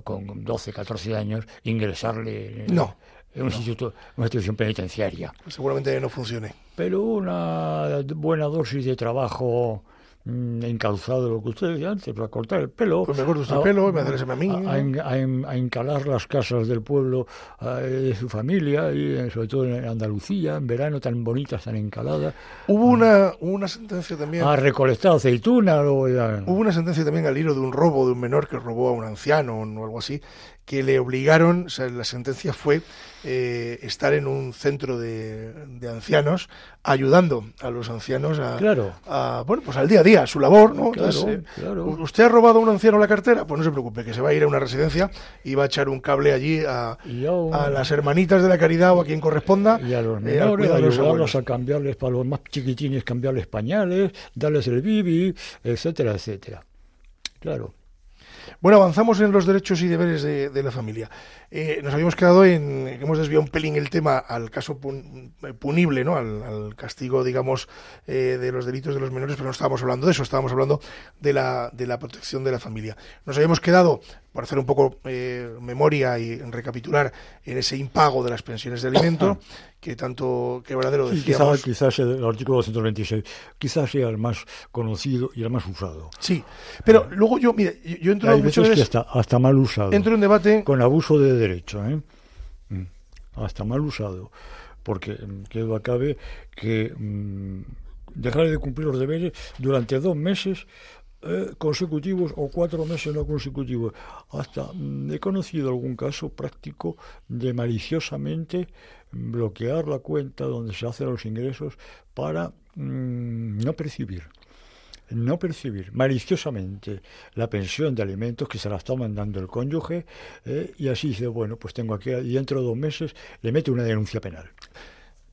con 12, 14 años ingresarle en, No, en un instituto, una institución penitenciaria seguramente no funcione. pero una buena dosis de trabajo mm, encauzado, lo que usted decía antes, para cortar el pelo. Pues me corta usted el pelo, me hace a mí. A, a en- a en- encalar las casas del pueblo eh, de su familia, y eh, sobre todo en Andalucía, en verano tan bonitas, tan encaladas, Hubo una, hubo una sentencia también. a recolectar aceituna. luego ya- Hubo una sentencia también al hilo de un robo de un menor que robó a un anciano o algo así, que le obligaron, o sea, la sentencia fue eh, estar en un centro de, de ancianos ayudando a los ancianos a, Claro. a, bueno, pues al día a día, a su labor, ¿no? Claro, Entonces, eh, claro. ¿Usted ha robado a un anciano la cartera? Pues no se preocupe, que se va a ir a una residencia y va a echar un cable allí a, a un- a las hermanitas de la caridad o a quien corresponda. Y a los eh, menores, ayudarlos abuelos. a cambiarles, para los más chiquitines, cambiarles pañales, darles el bibi, etcétera, etcétera. Claro. Bueno, avanzamos en los derechos y deberes de, la familia. Eh, nos habíamos quedado en, hemos desviado un pelín el tema al caso pun- punible, ¿no? Al, castigo, digamos, eh, de los delitos de los menores, pero no estábamos hablando de eso, estábamos hablando de la, de la protección de la familia. Nos habíamos quedado, por hacer un poco eh, memoria y recapitular, en ese impago de las pensiones de alimento, que tanto quebradero Sí, decíamos. quizás, quizás el artículo 226, quizás sea el más conocido y el más usado. Sí, pero luego yo, mire, yo, entro Hay muchas veces que veces, hasta, hasta mal usado, entro en debate. con abuso de derecho, ¿eh? Mm, hasta mal usado, porque mm, que duda cabe que mm, dejar de cumplir los deberes durante dos meses eh, consecutivos o cuatro meses no consecutivos. Hasta mm, he conocido algún caso práctico de maliciosamente bloquear la cuenta donde se hacen los ingresos para mm, no percibir no percibir maliciosamente la pensión de alimentos que se la está mandando el cónyuge eh, y así dice, bueno, pues tengo aquí, y dentro de dos meses le mete una denuncia penal.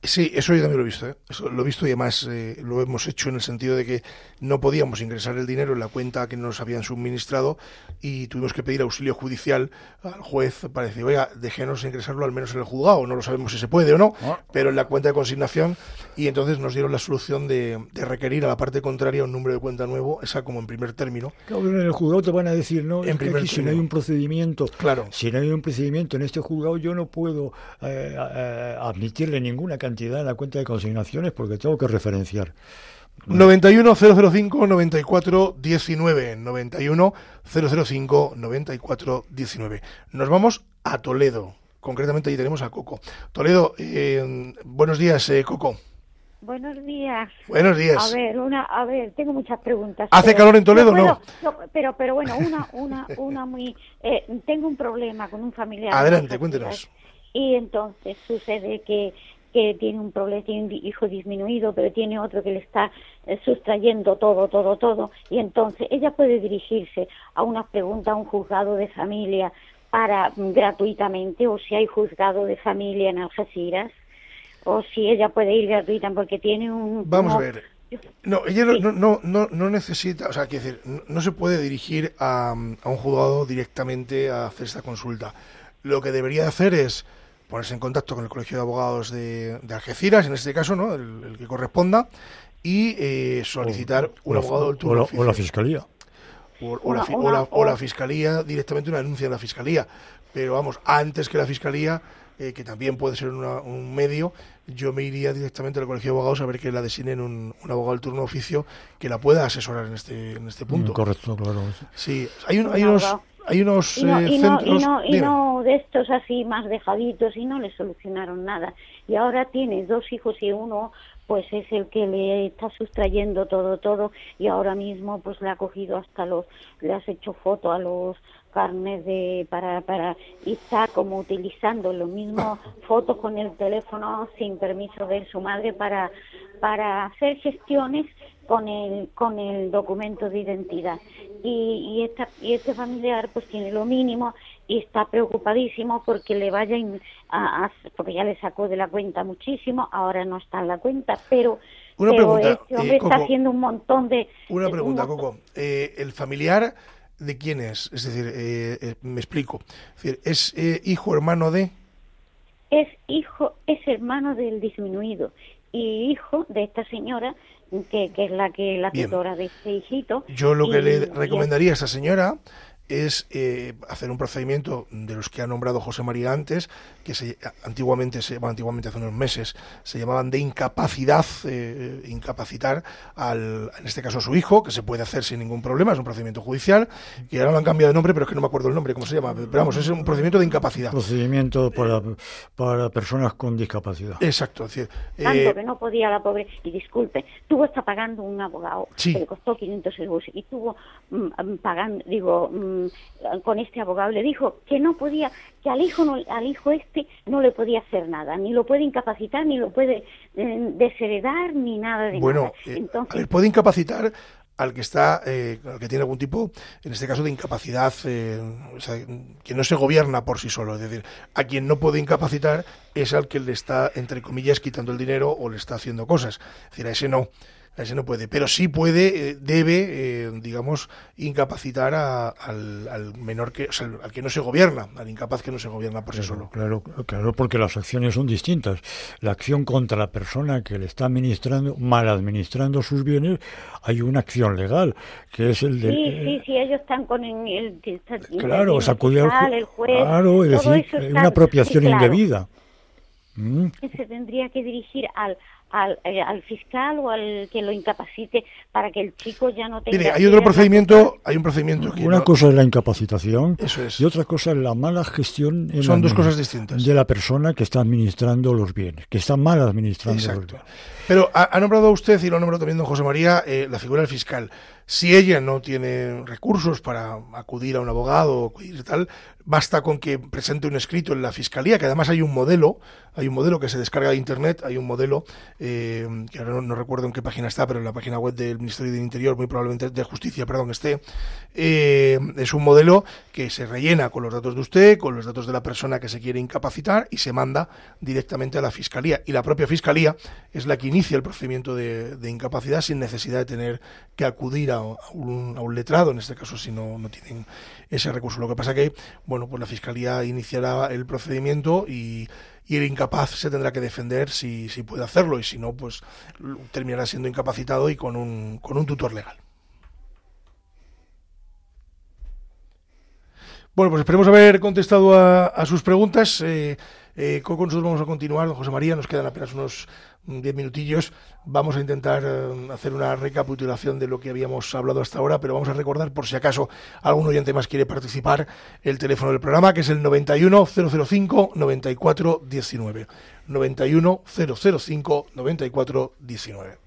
Sí, eso yo también lo he visto. ¿eh? Eso lo he visto y además eh, lo hemos hecho en el sentido de que no podíamos ingresar el dinero en la cuenta que nos habían suministrado y tuvimos que pedir auxilio judicial al juez para decir, oiga, déjenos ingresarlo al menos en el juzgado. No lo sabemos si se puede o no, Ah. pero en la cuenta de consignación. Y entonces nos dieron la solución de, de requerir a la parte contraria un número de cuenta nuevo, esa como en primer término. Claro, en el juzgado te van a decir, no, En es que primer aquí si no hay un procedimiento, Claro. si no hay un procedimiento en este juzgado, yo no puedo eh, eh, admitirle ninguna cantidad en la cuenta de consignaciones porque tengo que referenciar. 91 005 94 19 91 005 94 19 Nos vamos a Toledo. Concretamente allí tenemos a Coco. Toledo, eh, buenos días, eh, Coco. Buenos días. Buenos días. A ver, una, a ver, tengo muchas preguntas. ¿Hace pero- calor en Toledo o puedo- no? yo- pero, pero bueno, una, una, una muy, eh, tengo un problema con un familiar. Adelante, ¿no? cuéntenos. Y entonces sucede que que tiene un problema, tiene un hijo disminuido, pero tiene otro que le está eh, sustrayendo todo, todo, todo, y entonces ella puede dirigirse a una pregunta a un juzgado de familia para mm, gratuitamente, o si hay juzgado de familia en Algeciras, o si ella puede ir gratuita porque tiene un... Vamos a ver. No, ella no, no, no, no, no necesita, o sea, quiero decir, no, no se puede dirigir a, a un juzgado directamente a hacer esta consulta. Lo que debería hacer es ponerse en contacto con el Colegio de Abogados de, de Algeciras, en este caso, ¿no? El, el que corresponda, y eh, solicitar O un abogado del o turno la, oficio. o la fiscalía. O, o la, Una- fi- o una- la- o la o- fiscalía, directamente una denuncia en la fiscalía. Pero vamos, antes que la fiscalía, eh, que también puede ser una- un medio, yo me iría directamente al colegio de abogados a ver que la designen un, un abogado del turno oficio que la pueda asesorar en este, en este punto. Mm, Correcto, claro. Sí, hay, un- hay unos. Hay unos y no, eh, y no, centros. y no, y no de estos así más dejaditos y no le solucionaron nada. Y ahora tiene dos hijos y uno pues es el que le está sustrayendo todo, todo y ahora mismo pues le ha cogido hasta los, le has hecho foto a los carnes de para para y está como utilizando lo mismo fotos con el teléfono sin permiso de su madre para para hacer gestiones con el con el documento de identidad y, y esta y este familiar pues tiene lo mínimo y está preocupadísimo porque le vaya a, a- porque ya le sacó de la cuenta muchísimo ahora no está en la cuenta pero Una pero pregunta, este hombre eh, está Coco. haciendo un montón de Una pregunta, un Coco. Eh, ¿El familiar de quién es? Es decir, eh, eh, me explico. Es, decir, ¿es eh, hijo hermano de...? Es hijo, es hermano del disminuido y hijo de esta señora que, que es la que la Bien. tutora de este hijito. Yo lo que Y- le recomendaría a esta señora es eh, hacer un procedimiento de los que ha nombrado José María antes, que se, antiguamente, se, bueno, antiguamente hace unos meses, se llamaban de incapacidad, eh, incapacitar al, en este caso a su hijo, que se puede hacer sin ningún problema, es un procedimiento judicial, que ahora lo han cambiado de nombre, pero es que no me acuerdo el nombre, ¿cómo se llama? Pero vamos, es un procedimiento de incapacidad. Procedimiento para, para personas con discapacidad. Exacto, es decir, tanto eh, que no podía la pobre y disculpe tuvo está pagando un abogado Sí. que le costó 500 euros y tuvo mm, mm, pagando digo mm, con este abogado le dijo que no podía que al hijo no, al hijo este no le podía hacer nada ni lo puede incapacitar ni lo puede eh, desheredar ni nada de Bueno, nada eh, entonces a ver, puede incapacitar al que está, eh, al que tiene algún tipo, en este caso, de incapacidad, eh, o sea, que no se gobierna por sí solo. Es decir, a quien no puede incapacitar es al que le está, entre comillas, quitando el dinero o le está haciendo cosas. Es decir, a ese no. A ese no puede, pero sí puede, eh, debe, eh, digamos, incapacitar a- al, al menor que, o sea, al que no se gobierna, al incapaz que no se gobierna por sí solo. Claro, claro, porque las acciones son distintas. La acción contra la persona que le está administrando, mal administrando sus bienes, hay una acción legal, que es el de... sí sí sí ellos están con el, el, el- Claro, el sacudir al el juez Claro, es decir, está- una apropiación sí, claro. indebida. Mm, que se tendría que dirigir al, al, eh, al fiscal o al que lo incapacite para que el chico ya no tenga Mire, hay otro procedimiento, hay un procedimiento que Una no- cosa es la incapacitación Eso es. y otra cosa es la mala gestión en Son la dos cosas distintas. de la persona que está administrando los bienes, que está mal administrando los Exacto. bienes. Pero ha, ha nombrado usted, y lo ha nombrado también don José María, eh, la figura del fiscal. Si ella no tiene recursos para acudir a un abogado o acudir tal, basta con que presente un escrito en la fiscalía, que además hay un modelo, hay un modelo que se descarga de internet, hay un modelo eh, que ahora no, recuerdo en qué página está, pero en la página web del Ministerio del Interior, muy probablemente de Justicia, perdón, esté, eh, es un modelo que se rellena con los datos de usted, con los datos de la persona que se quiere incapacitar y se manda directamente a la Fiscalía. Y la propia Fiscalía es la que inicia el procedimiento de, incapacidad sin necesidad de tener que acudir a, un, a un letrado, en este caso si no, no tienen ese recurso. Lo que pasa que, bueno, pues la Fiscalía iniciará el procedimiento y, el incapaz se tendrá que defender si, si puede hacerlo y si no, pues terminará siendo incapacitado y con un, con un tutor legal. Bueno, pues esperemos haber contestado a, sus preguntas. Eh, eh, con nosotros vamos a continuar, José María, nos quedan apenas unos diez minutillos. Vamos a intentar eh, hacer una recapitulación de lo que habíamos hablado hasta ahora, pero vamos a recordar, por si acaso algún oyente más quiere participar, el teléfono del programa, que es el 91 005 94 19. 91 005 94 19.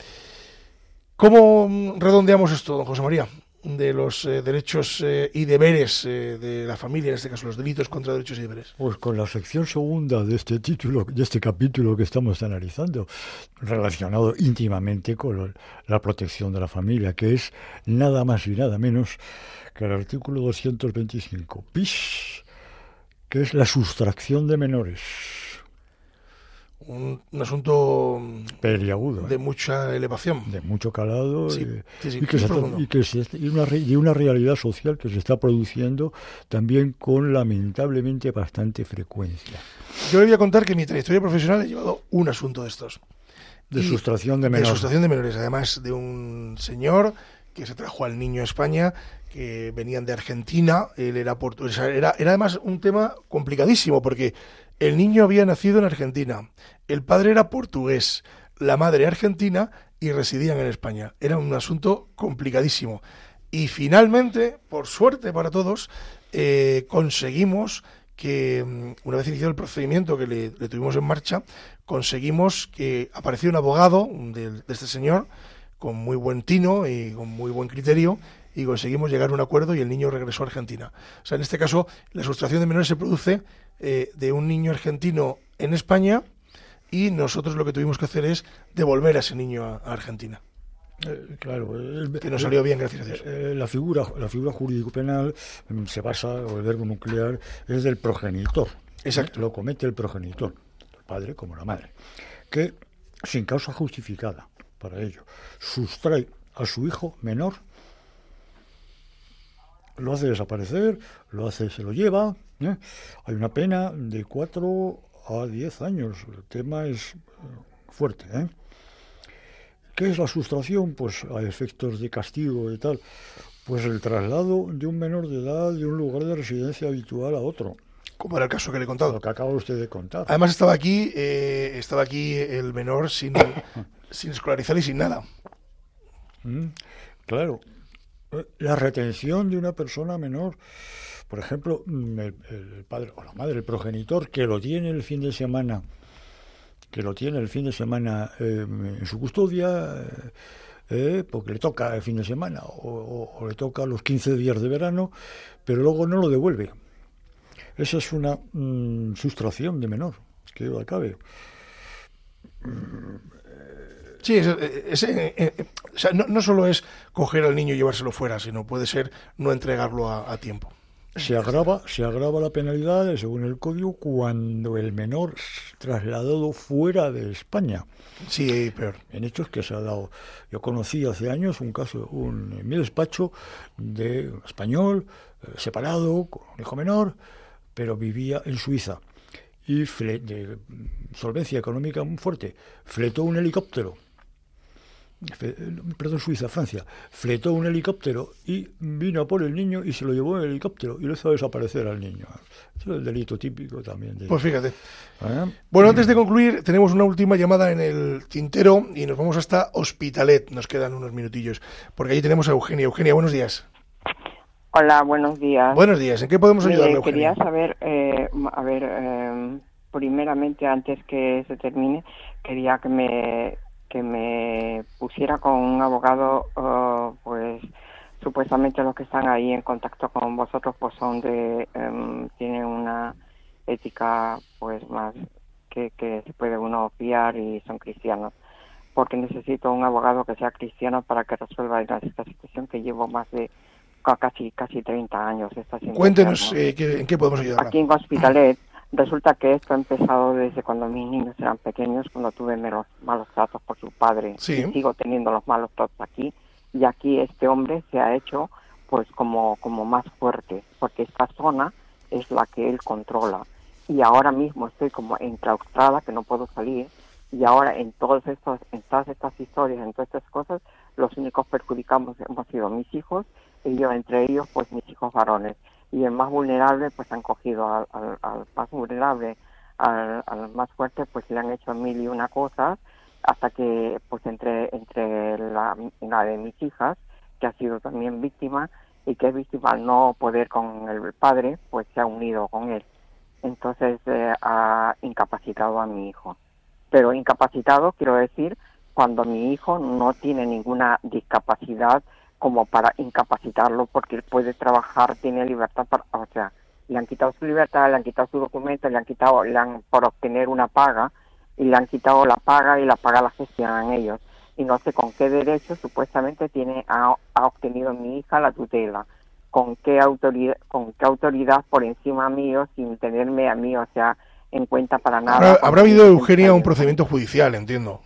¿Cómo mm, redondeamos esto, don José María? De los eh, derechos eh, y deberes eh, de la familia, en este caso los delitos contra derechos y deberes? Pues con la sección segunda de este título, de este capítulo que estamos analizando, relacionado íntimamente con la protección de la familia, que es nada más y nada menos que el artículo 225 bis, que es la sustracción de menores un, asunto Peliagudo, de mucha elevación. De mucho calado y, que una, y una realidad social que se está produciendo también con lamentablemente bastante frecuencia. Yo le voy a contar que mi trayectoria profesional he llevado un asunto de estos. De sustracción de menores. De sustracción de menores, además de un señor que se trajo al niño a España, que venían de Argentina, él era portugués, era, era además un tema complicadísimo porque el niño había nacido en Argentina, el padre era portugués, la madre argentina y residían en España. Era un asunto complicadísimo. Y finalmente, por suerte para todos, eh, conseguimos que, mm, una vez iniciado el procedimiento que le, tuvimos en marcha, conseguimos que apareció un abogado de, este señor con muy buen tino y con muy buen criterio y conseguimos llegar a un acuerdo y el niño regresó a Argentina. O sea, en este caso, la sustracción de menores se produce eh, de un niño argentino en España y nosotros lo que tuvimos que hacer es devolver a ese niño a, Argentina. Eh, claro, que nos salió bien gracias a Dios. Eh, la figura, la figura jurídico penal mm, se basa, o el verbo nuclear, es del progenitor. Exacto. Lo comete el progenitor, el padre como la madre, que sin causa justificada para ello sustrae a su hijo menor, lo hace desaparecer, lo hace, se lo lleva, ¿eh? Hay una pena de 4 a 10 años. El tema es eh, fuerte. ¿eh? ¿Qué es la sustracción? Pues a efectos de castigo y tal. Pues el traslado de un menor de edad de un lugar de residencia habitual a otro. Como era el caso que le he contado. Lo que acaba usted de contar. Además estaba aquí, eh, estaba aquí el menor sin, sin escolarizar y sin nada. Mm, claro. La retención de una persona menor por ejemplo, mm, el, padre o la madre, el progenitor, que lo tiene el fin de semana, que lo tiene el fin de semana em, en su custodia, eh, eh, porque le toca el fin de semana o, le toca los 15 días de verano, pero luego no lo devuelve. Esa es una mm, sustracción de menor, que acabe. Sí, eh, no, no, solo es coger al niño y llevárselo fuera, sino puede ser no entregarlo a tiempo. Se agrava, se agrava la penalidad, según el código, cuando el menor trasladado fuera de España. Sí, peor. En hechos que se ha dado. Yo conocí hace años un caso un, en mi despacho de un español eh, separado, con un hijo menor, pero vivía en Suiza. Y de solvencia económica muy fuerte. Fletó un helicóptero perdón, Suiza, Francia, fletó un helicóptero y vino a por el niño y se lo llevó en el helicóptero y lo hizo desaparecer al niño. es el delito típico también. De... Pues fíjate. ¿Eh? Bueno, antes de concluir, tenemos una última llamada en el tintero y nos vamos hasta Hospitalet. Nos quedan unos minutillos, porque allí tenemos a Eugenia. Eugenia, buenos días. Hola, buenos días. Buenos días. ¿En qué podemos ayudarle, Quería saber, eh, a ver, eh, primeramente, antes que se termine, quería que me que me pusiera con un abogado, uh, pues supuestamente los que están ahí en contacto con vosotros pues son de, um, tienen una ética pues más que, que se puede uno fiar y son cristianos. porque necesito un abogado que sea cristiano para que resuelva esta situación que llevo más de ca- casi casi 30 años. Esta Cuéntenos eh, en qué podemos ayudarla. Aquí en Hospitalet resulta que esto ha empezado desde cuando mis niños eran pequeños, cuando tuve menos malos tratos por su padre. Sí. Y sigo teniendo los malos tratos aquí. Y aquí este hombre se ha hecho pues como, como más fuerte, porque esta zona es la que él controla. Y ahora mismo estoy como enclaustrada, que no puedo salir. Y ahora en todos estos, en todas estas historias, en todas estas cosas, los únicos perjudicamos hemos sido mis hijos y yo entre ellos pues mis hijos varones y el más vulnerable pues han cogido al, al- más vulnerable al, al más fuerte pues le han hecho mil y una cosas hasta que pues entre entre la, la de mis hijas que ha sido también víctima y que es víctima al no poder con el padre pues se ha unido con él. Entonces eh, ha incapacitado a mi hijo. Pero incapacitado quiero decir cuando mi hijo no tiene ninguna discapacidad como para incapacitarlo porque él puede trabajar, tiene libertad para, o sea, le han quitado su libertad, le han quitado su documento, le han quitado, le han por obtener una paga y le han quitado la paga y la paga la gestionan ellos y no sé con qué derecho supuestamente tiene ha, ha obtenido mi hija la tutela, con qué autoridad, con qué autoridad por encima mío sin tenerme a mí, o sea, en cuenta para nada. Habrá, habrá habido, Eugenia, un procedimiento judicial, entiendo.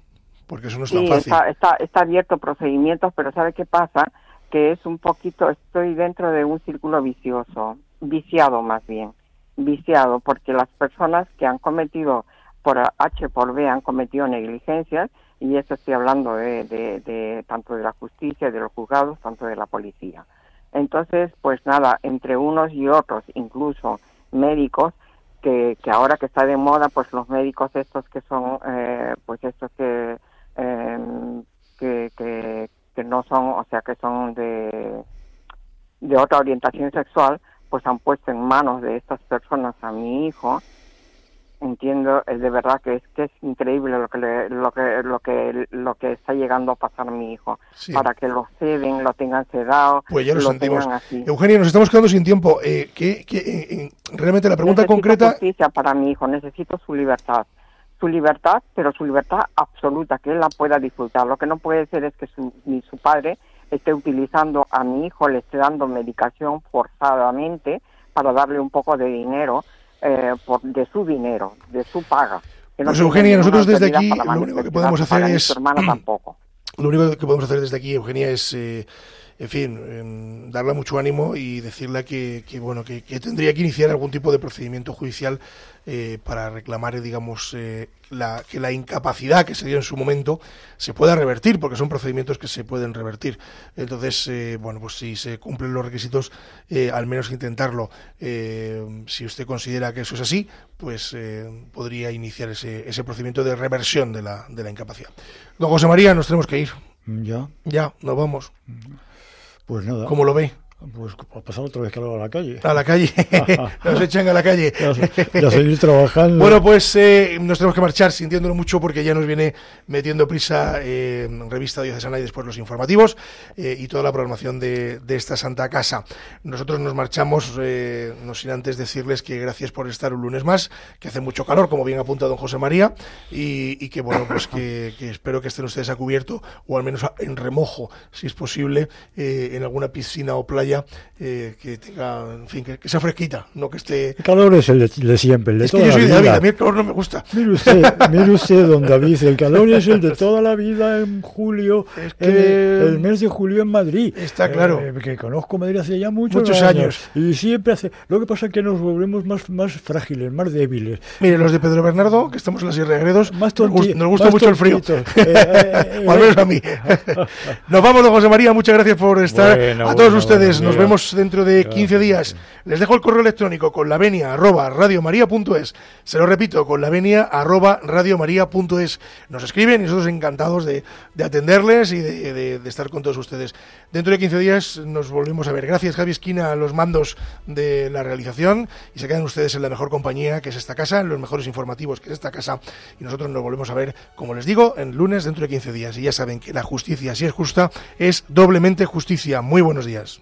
Porque eso no es tan Sí, fácil. está, está, está abierto procedimientos, pero ¿sabe qué pasa? Que es un poquito, estoy dentro de un círculo vicioso, viciado más bien, viciado, porque las personas que han cometido por H por B han cometido negligencias, y eso estoy hablando de, de, de tanto de la justicia, de los juzgados, tanto de la policía. Entonces, pues nada, entre unos y otros, incluso médicos, que, que ahora que está de moda, pues los médicos estos que son, eh, pues estos que, eh, que, que, que no son, o sea, que son de, de otra orientación sexual, pues han puesto en manos de estas personas a mi hijo. Entiendo, de verdad que es que es increíble lo que le- lo que lo que lo que está llegando a pasar a mi hijo Sí. para que lo ceden, lo tengan sedado, Pues ya lo, sentimos. tengan así. Eugenia, nos estamos quedando sin tiempo. Eh, ¿qué, qué, eh, eh, realmente la pregunta necesito concreta... justicia para mi hijo, necesito su libertad. Su libertad, pero su libertad absoluta, que él la pueda disfrutar. Lo que no puede ser es que su, ni su padre esté utilizando a mi hijo, le esté dando medicación forzadamente para darle un poco de dinero, eh, por, de su dinero, de su paga. Que Pues, Eugenia, nosotros desde aquí lo único que podemos hacer es- Su hermana tampoco. Lo único que podemos hacer desde aquí, Eugenia, es, eh, en fin, em, darle mucho ánimo y decirle que, que, bueno, que, que tendría que iniciar algún tipo de procedimiento judicial eh, para reclamar, eh, digamos, eh, la, que la incapacidad que se dio en su momento se pueda revertir, porque son procedimientos que se pueden revertir. Entonces, eh, bueno, pues si se cumplen los requisitos, al menos intentarlo. Si usted considera que eso es así, pues eh, podría iniciar ese, ese procedimiento de reversión de la, de la incapacidad. Don José María, nos tenemos que ir. Ya, Ya, nos vamos. Pues nada. ¿Cómo lo ve? Pues a pasar otra vez calor a la calle. A la calle. nos echan a la calle. Ya seguir trabajando. Bueno, pues eh, nos tenemos que marchar sintiéndolo mucho porque ya nos viene metiendo prisa eh, revista diocesana y después los informativos eh, y toda la programación de, de esta Santa Casa. Nosotros nos marchamos, eh, no sin antes decirles que gracias por estar un lunes más, que hace mucho calor, como bien apunta don José María, y, y que bueno, pues que, que espero que estén ustedes a cubierto o al menos en remojo, si es posible, en alguna piscina o playa eh, que tenga, en fin, que, que sea fresquita, no que esté... El calor es el de, de siempre, el de Es que toda yo soy la vida. a mí el calor no me gusta. Mire usted, mire usted, don David, el calor es el de toda la vida en julio, Es que- el mes de julio en Madrid. Está claro. Eh, que conozco Madrid hace ya muchos, Muchos años. Y siempre hace... Lo que pasa es que nos volvemos más, más frágiles, más débiles. Mire, los de Pedro Bernardo, que estamos en la Sierra de Gredos, Más tonti- nos gusta más mucho el frío. Eh, eh, eh, o al menos a mí. Nos vamos, don José María, muchas gracias por estar. Bueno, a todos bueno, ustedes, bueno, nos vemos dentro de 15 Gracias. días. Les dejo el correo electrónico con la venia arroba radiomaria.es. Se lo repito, con la venia arroba radiomaria.es. Nos escriben y nosotros encantados de, de atenderles y de, de- de estar con todos ustedes. Dentro de 15 días nos volvemos a ver. Gracias, Javi Esquina, a los mandos de la realización. Y se quedan ustedes en la mejor compañía, que es esta casa, en los mejores informativos, que es esta casa. Y nosotros nos volvemos a ver, como les digo, en lunes dentro de 15 días. Y ya saben que la justicia, si es justa, es doblemente justicia. Muy buenos días.